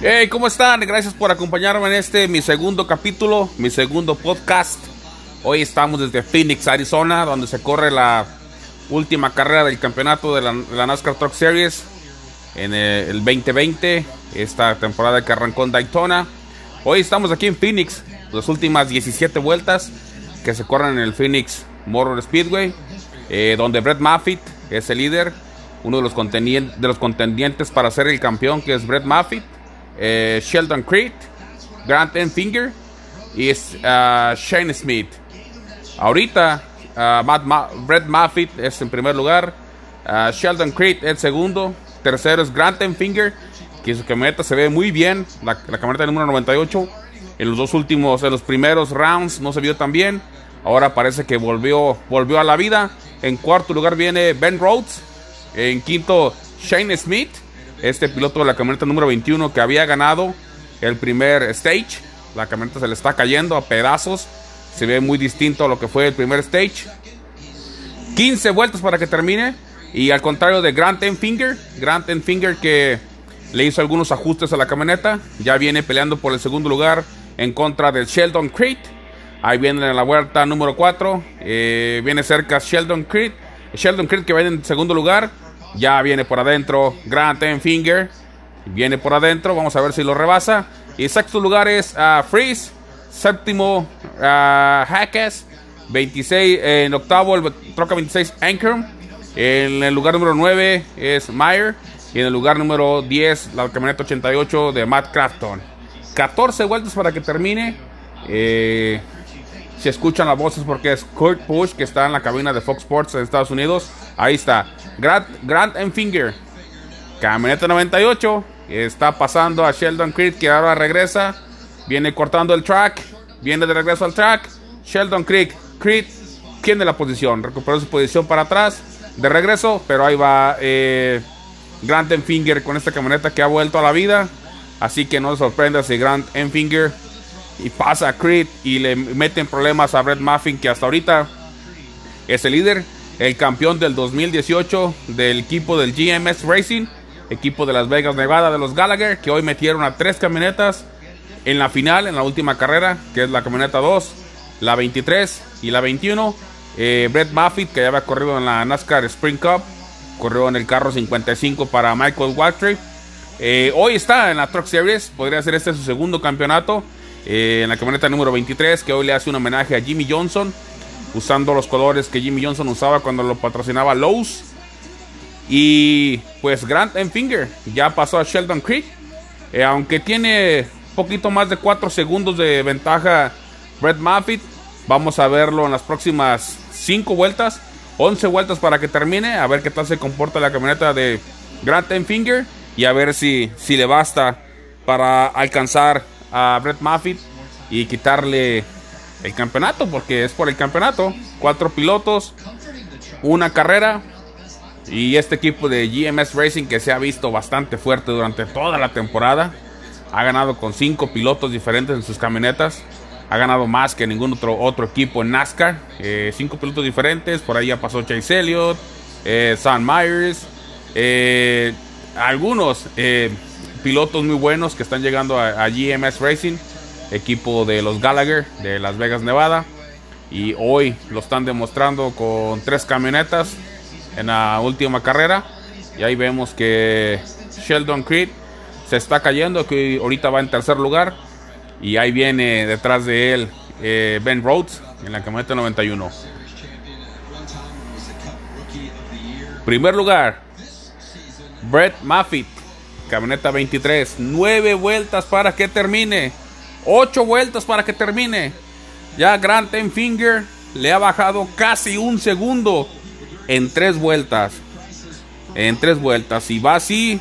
Hey, ¿cómo están? Gracias por acompañarme en este, mi segundo capítulo, mi segundo podcast. Hoy estamos desde Phoenix, Arizona, donde se corre la última carrera del campeonato de la, NASCAR Truck Series en el, el 2020, esta temporada que arrancó en Daytona. Hoy estamos aquí en Phoenix, las últimas 17 vueltas que se corren en el Phoenix Motor Speedway, eh, donde Brett Moffitt es el líder, uno de los, contendientes, para ser el campeón, que es Brett Moffitt, eh, Sheldon Creed, Grant Enfinger y es, uh, Shane Smith. Ahorita, Ma Brett Moffitt es en primer lugar, uh, Sheldon Creed es segundo, tercero es Grant Enfinger, que su camioneta se ve muy bien, la, la camioneta número 98. En los dos últimos, en los primeros rounds no se vio tan bien. Ahora parece que volvió, volvió a la vida. En cuarto lugar viene Ben Rhodes. En quinto, Shane Smith. Este piloto de la camioneta número 21 que había ganado el primer stage. La camioneta se le está cayendo a pedazos. Se ve muy distinto a lo que fue el primer stage. 15 vueltas para que termine. Y al contrario de Grant Enfinger. Grant Enfinger que le hizo algunos ajustes a la camioneta. Ya viene peleando por el segundo lugar en contra del Sheldon Creed. Ahí viene en la vuelta número 4. Eh, viene cerca Sheldon Creed. Sheldon Creed que viene en segundo lugar. Ya viene por adentro Grant Enfinger. Viene por adentro. Vamos a ver si lo rebasa. Y sexto lugar es uh, Freeze. Séptimo uh, Hackes. 26 eh, en octavo el troca 26 Anchor. En el lugar número 9 es Meyer. Y en el lugar número 10 la camioneta 88 de Matt Crafton. 14 vueltas para que termine. Eh, si escuchan las voces porque es Kurt Busch que está en la cabina de Fox Sports en Estados Unidos. Ahí está. Grant, Grant Enfinger. Camioneta 98. Está pasando a Sheldon Creed que ahora regresa. Viene cortando el track. Viene de regreso al track. Sheldon Creed. Creed tiene la posición. Recuperó su posición para atrás. De regreso. Pero ahí va eh, Grant Enfinger con esta camioneta que ha vuelto a la vida. Así que no sorprenda si Grant Enfinger y pasa a Creed y le meten problemas a Brett Muffin, que hasta ahorita es el líder, el campeón del 2018 del equipo del GMS Racing, equipo de Las Vegas, Nevada de los Gallagher, que hoy metieron a tres camionetas en la final, en la última carrera, que es la camioneta 2, la 23 y la 21. Eh, Brett Moffitt, que ya había corrido en la NASCAR Spring Cup, corrió en el carro 55 para Michael Waltrip. Eh, hoy está en la Truck Series, podría ser este su segundo campeonato. Eh, en la camioneta número 23, que hoy le hace un homenaje a Jimmy Johnson, usando los colores que Jimmy Johnson usaba cuando lo patrocinaba Lowe's. Y pues Grant Enfinger ya pasó a Sheldon Creek, eh, aunque tiene poquito más de 4 segundos de ventaja Brett Moffitt. Vamos a verlo en las próximas 5 vueltas, 11 vueltas para que termine, a ver qué tal se comporta la camioneta de Grant Enfinger y a ver si, si le basta para alcanzar a Brett Moffitt y quitarle el campeonato, porque es por el campeonato. Cuatro pilotos, una carrera. Y este equipo de GMS Racing que se ha visto bastante fuerte durante toda la temporada. Ha ganado con cinco pilotos diferentes en sus camionetas. Ha ganado más que ningún otro, otro equipo en NASCAR. Eh, cinco pilotos diferentes. Por ahí ya pasó Chase Elliott, eh, Sam Myers. Eh, algunos pilotos muy buenos que están llegando a, GMS Racing, equipo de los Gallagher de Las Vegas, Nevada. Y hoy lo están demostrando con tres camionetas en la última carrera. Y ahí vemos que Sheldon Creed se está cayendo, que ahorita va en tercer lugar. Y ahí viene detrás de él eh, Ben Rhodes en la camioneta 91. Primer lugar, Brett Moffitt camioneta 23. 9 vueltas para que termine. 8 vueltas para que termine. Ya Grant Enfinger le ha bajado casi un segundo en 3 vueltas. En 3 vueltas. Y va así.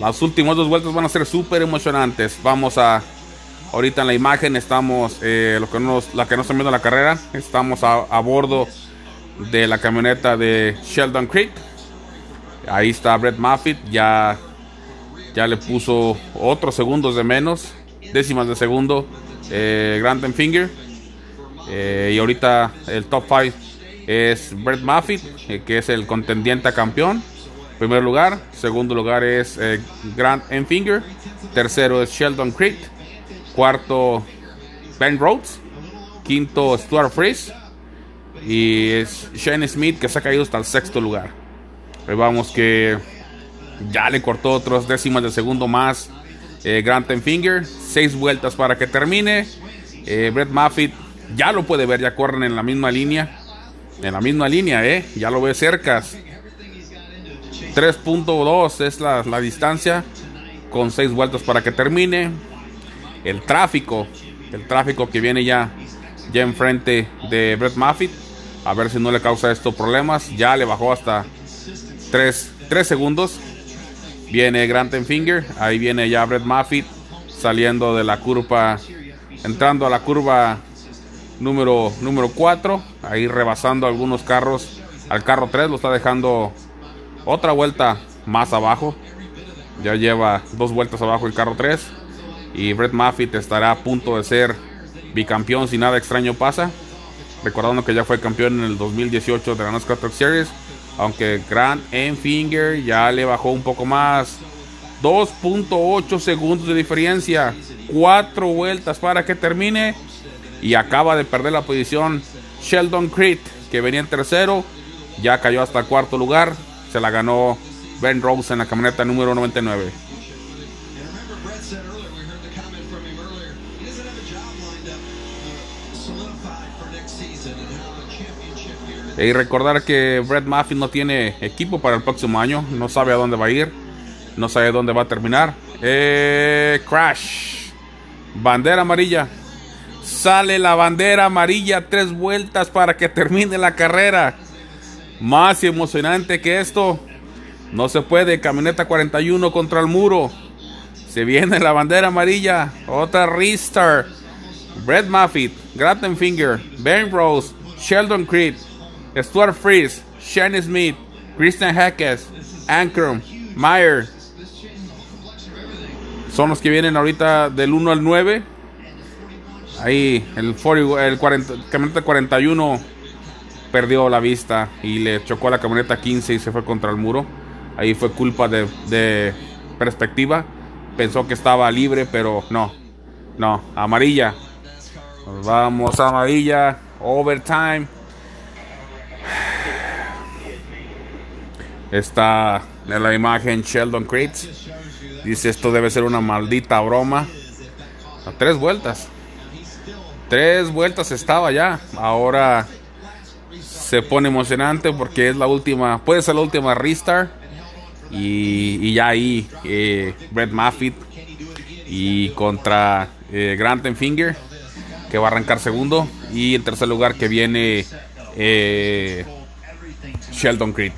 Las últimas dos vueltas van a ser súper emocionantes. Vamos a. Ahorita en la imagen estamos. Eh, lo que nos, la que no están viendo la carrera. Estamos a, a bordo de la camioneta de Sheldon Creek. Ahí está Brett Moffitt. Ya ya le puso otros segundos de menos, décimas de segundo, eh, Grant Finger. Eh, y ahorita el top 5 es Brett Moffitt, eh, que es el contendiente a campeón. Primer lugar, segundo lugar es eh, Grant Enfinger Tercero es Sheldon Creed. Cuarto, Ben Rhodes. Quinto, Stuart Freeze. Y es Shane Smith que se ha caído hasta el sexto lugar. Vamos que ya le cortó otros décimas de segundo más eh, Grant Finger. Seis vueltas para que termine. Eh, Brett Moffitt ya lo puede ver, ya corren en la misma línea. En la misma línea, ¿eh? Ya lo ve cerca. 3.2 es la, la distancia. Con seis vueltas para que termine. El tráfico. El tráfico que viene ya, ya enfrente de Brett Moffitt. A ver si no le causa esto problemas. Ya le bajó hasta 3, segundos. Viene Grant Finger. Ahí viene ya Brett Moffitt saliendo de la curva. Entrando a la curva número, número 4. Ahí rebasando algunos carros. Al carro 3 lo está dejando otra vuelta más abajo. Ya lleva dos vueltas abajo el carro 3. Y Brett Moffitt estará a punto de ser bicampeón si nada extraño pasa. Recordando que ya fue campeón en el 2018 de la NASCAR Truck Series. Aunque Grant Finger ya le bajó un poco más. 2.8 segundos de diferencia. Cuatro vueltas para que termine. Y acaba de perder la posición Sheldon Creed, que venía en tercero. Ya cayó hasta cuarto lugar. Se la ganó Ben Rose en la camioneta número 99. Y recordar que Brett Muffin no tiene equipo para el próximo año. No sabe a dónde va a ir. No sabe dónde va a terminar. Eh, crash. Bandera amarilla. Sale la bandera amarilla. Tres vueltas para que termine la carrera. Más emocionante que esto. No se puede. Camioneta 41 contra el muro. Se viene la bandera amarilla. Otra restart. Brett Moffitt, Finger, Ben Rose, Sheldon Creed, Stuart Freeze, Shane Smith, Christian Hackes, Ankrum, Meyer. Son los que vienen ahorita del 1 al 9. Ahí el, 40, el 40, camioneta 41 perdió la vista y le chocó a la camioneta 15 y se fue contra el muro. Ahí fue culpa de, de perspectiva. Pensó que estaba libre, pero no. No, amarilla. vamos a amarilla. Overtime. Está en la imagen Sheldon Creed. Dice esto debe ser una maldita broma. A tres vueltas. Tres vueltas estaba ya. Ahora se pone emocionante porque es la última. Puede ser la última restart. Y, ya ahí eh, Brett Moffitt y contra eh, Grant Finger que va a arrancar segundo y en tercer lugar que viene eh, Sheldon Creed.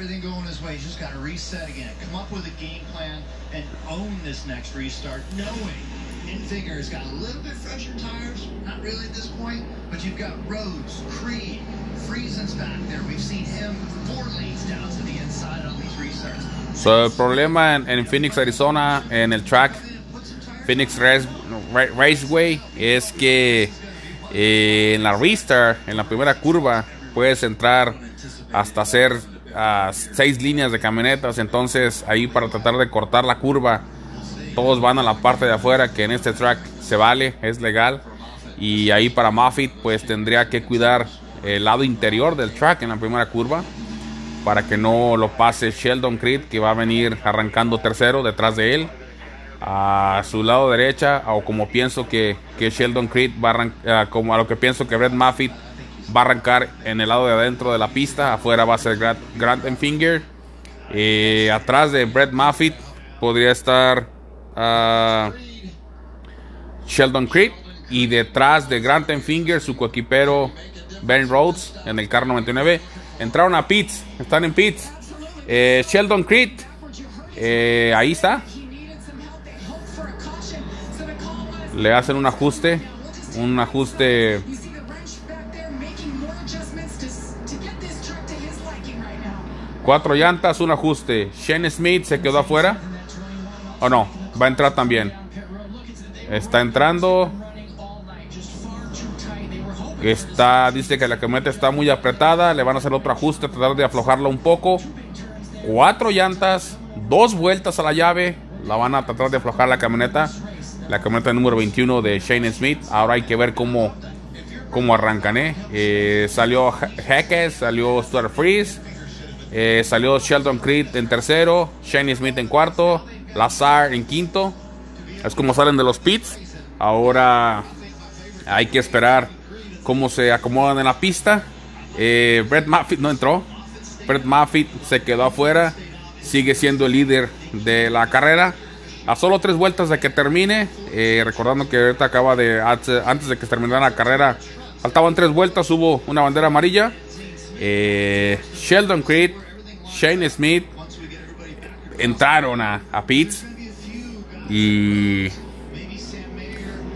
everything going his way. He's just got to reset again, come up with a game plan, and own this next restart, knowing Infiger has got a little bit fresher tires. Not really at this point, but you've got Rhodes, Creed, Friesen's back there. We've seen him four lanes down to the inside on these restarts. So, el problema en, en Phoenix, Arizona, en el track Phoenix Race, Raceway es que eh, en la restart, en la primera curva, puedes entrar hasta hacer a seis líneas de camionetas. Entonces ahí para tratar de cortar la curva, todos van a la parte de afuera que en este track se vale, es legal. Y ahí para Moffitt pues tendría que cuidar el lado interior del track en la primera curva para que no lo pase Sheldon Creed que va a venir arrancando tercero detrás de él a su lado derecha o como pienso que, que Sheldon Creed va a arrancar, como a lo que pienso que Brett Moffitt va a arrancar en el lado de adentro de la pista. Afuera va a ser Grant, Grant Finger. Eh, atrás de Brett Moffitt podría estar Sheldon Creed. Y detrás de Grant Finger, su coequipero Ben Rhodes en el car 99. Entraron a pits, están en pits. Eh, Sheldon Creed, eh, ahí está. Le hacen un ajuste, un ajuste Cuatro llantas, un ajuste. Shane Smith se quedó afuera. ¿O no? Va a entrar también. Está entrando. Está, dice que la camioneta está muy apretada. Le van a hacer otro ajuste, tratar de aflojarla un poco. Cuatro llantas, dos vueltas a la llave. la van a tratar de aflojar la camioneta. La camioneta número 21 de Shane Smith. Ahora hay que ver cómo, cómo arrancan. ¿eh? Eh, salió Heckes, salió Stuart Freeze. Eh, salió Sheldon Creed en tercero. Shane Smith en cuarto. Lazar en quinto. Es como salen de los pits. Ahora hay que esperar cómo se acomodan en la pista. Brett Moffitt no entró. Brett Moffitt se quedó afuera. Sigue siendo el líder de la carrera. A solo tres vueltas de que termine. Eh, recordando que ahorita acaba de. Antes de que terminara la carrera. Faltaban tres vueltas. Hubo una bandera amarilla. Eh, Sheldon Creed. Shane Smith. Entraron a, a Pitts. Y.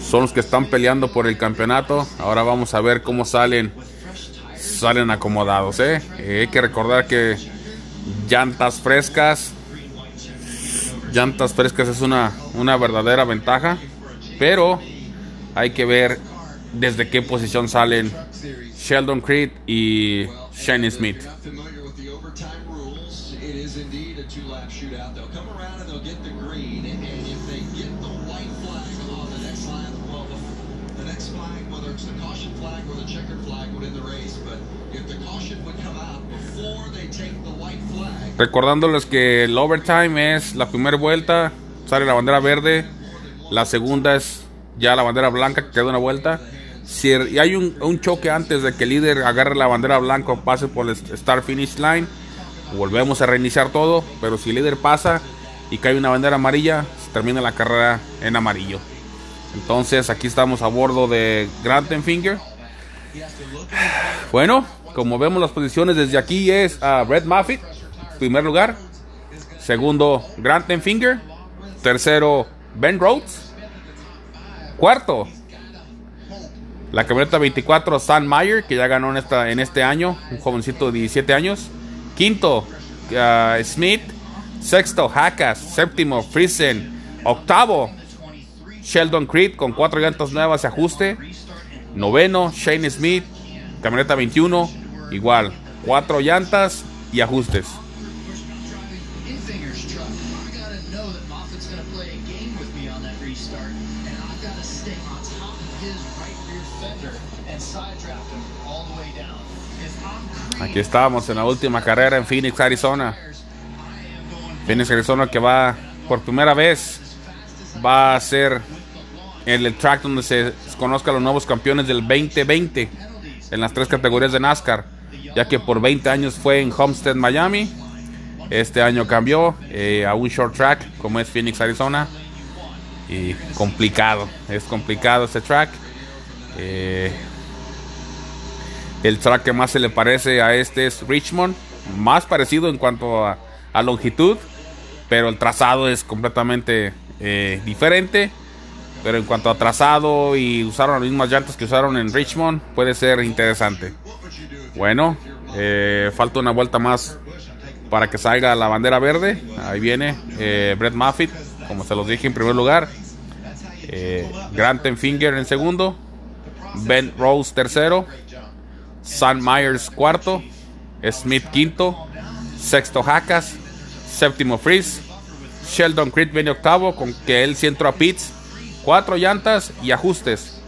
Son los que están peleando por el campeonato. Ahora vamos a ver cómo salen. Salen acomodados. ¿eh? hay que recordar que llantas frescas llantas frescas es una, una verdadera ventaja, pero hay que ver desde qué posición salen Sheldon Creed y Shane Smith. Recordándoles que el overtime es la primera vuelta, sale la bandera verde, la segunda es ya la bandera blanca que queda una vuelta. Si hay un, choque antes de que el líder agarre la bandera blanca o pase por el start finish line, volvemos a reiniciar todo. Pero si el líder pasa y cae una bandera amarilla, se termina la carrera en amarillo. Entonces aquí estamos a bordo de Finger. Bueno, como vemos las posiciones desde aquí es a Red Moffitt primer lugar. Segundo, Grant Finger. Tercero, Ben Rhodes. Cuarto, la camioneta 24, San Meyer, que ya ganó en este año, un jovencito de 17 años. Quinto, uh, Smith. Sexto, Hackas. Séptimo, Friesen. Octavo, Sheldon Creed con cuatro llantas nuevas y ajuste. Noveno, Shane Smith, camioneta 21, igual, cuatro llantas y ajustes. Aquí estamos en la última carrera en Phoenix, Arizona. Phoenix, Arizona que va por primera vez va a ser el track donde se conozcan los nuevos campeones del 2020 en las tres categorías de NASCAR, ya que por 20 años fue en Homestead, Miami. Este año cambió eh, a un short track como es Phoenix, Arizona. Y complicado, es complicado este track. Eh, el track que más se le parece a este es Richmond, más parecido en cuanto a, longitud, pero el trazado es completamente eh, diferente. Pero en cuanto a trazado y usaron las mismas llantas que usaron en Richmond, puede ser interesante. Bueno, falta una vuelta más para que salga la bandera verde. Ahí viene eh, Brett Moffitt, como se los dije en primer lugar. Eh, Grant Finger en segundo. Ben Rose tercero. San Myers cuarto, Smith quinto, sexto Hackas, séptimo Freeze, Sheldon Creed viene octavo con que él sí entró a pits, cuatro llantas y ajustes.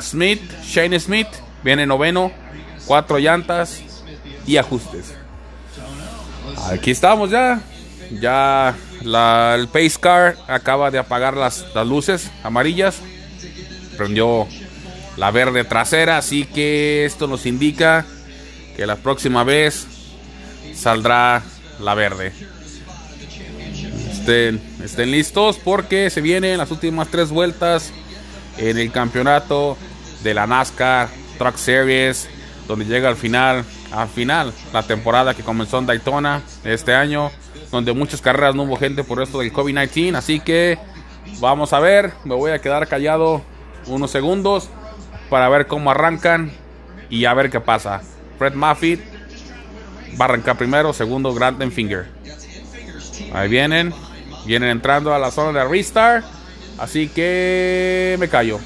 Smith, Shane Smith viene noveno, cuatro llantas y ajustes. Aquí estamos ya. Ya el Pace Car acaba de apagar las, las luces amarillas. Prendió la verde trasera. Así que esto nos indica que la próxima vez saldrá la verde. Estén, estén listos porque se vienen las últimas tres vueltas en el campeonato de la NASCAR Truck Series, donde llega al final, al final, la temporada que comenzó en Daytona este año, donde muchas carreras no hubo gente por esto del COVID-19. Así que vamos a ver, me voy a quedar callado unos segundos para ver cómo arrancan y a ver qué pasa. Fred Moffitt va a arrancar primero, segundo Finger. Ahí vienen, vienen entrando a la zona de restart, así que me callo.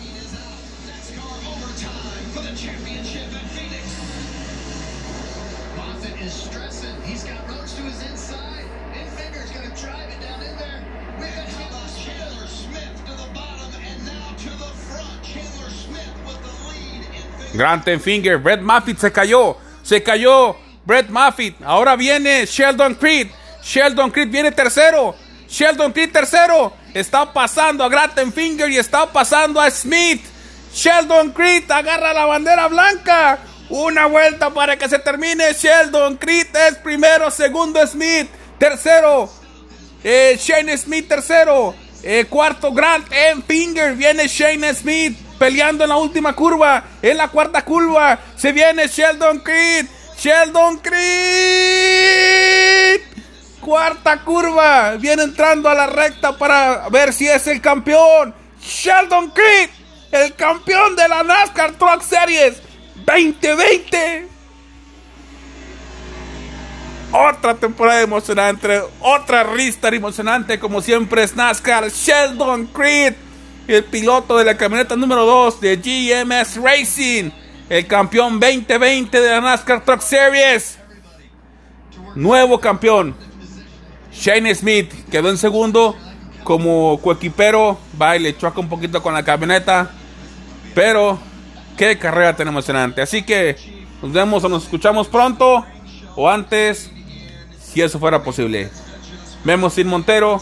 Grant Finger. Brett Moffitt se cayó. Se cayó. Brett Moffitt. Ahora viene Sheldon Creed. Sheldon Creed viene tercero. Sheldon Creed tercero. Está pasando a Grant Finger y está pasando a Smith. Sheldon Creed agarra la bandera blanca. Una vuelta para que se termine. Sheldon Creed es primero. Segundo Smith. Tercero. Eh, Shane Smith tercero. Eh, cuarto Grant Finger. Viene Shane Smith peleando en la última curva. En la cuarta curva se viene Sheldon Creed. Sheldon Creed. Cuarta curva. Viene entrando a la recta para ver si es el campeón. Sheldon Creed. El campeón de la NASCAR Truck Series 2020. Otra temporada emocionante, otra ristar emocionante, como siempre es NASCAR. Sheldon Creed, el piloto de la camioneta número 2 de GMS Racing, el campeón 2020 de la NASCAR Truck Series. Nuevo campeón. Shane Smith quedó en segundo como coequipero. Va y le choca un poquito con la camioneta. Pero qué carrera tan emocionante. Así que nos vemos o nos escuchamos pronto o antes si eso fuera posible. Vemos Sin Montero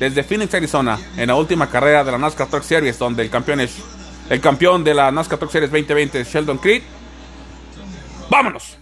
desde Phoenix, Arizona, en la última carrera de la NASCAR Truck Series, donde el campeón es el campeón de la NASCAR Truck Series 2020, Sheldon Creed. ¡Vámonos!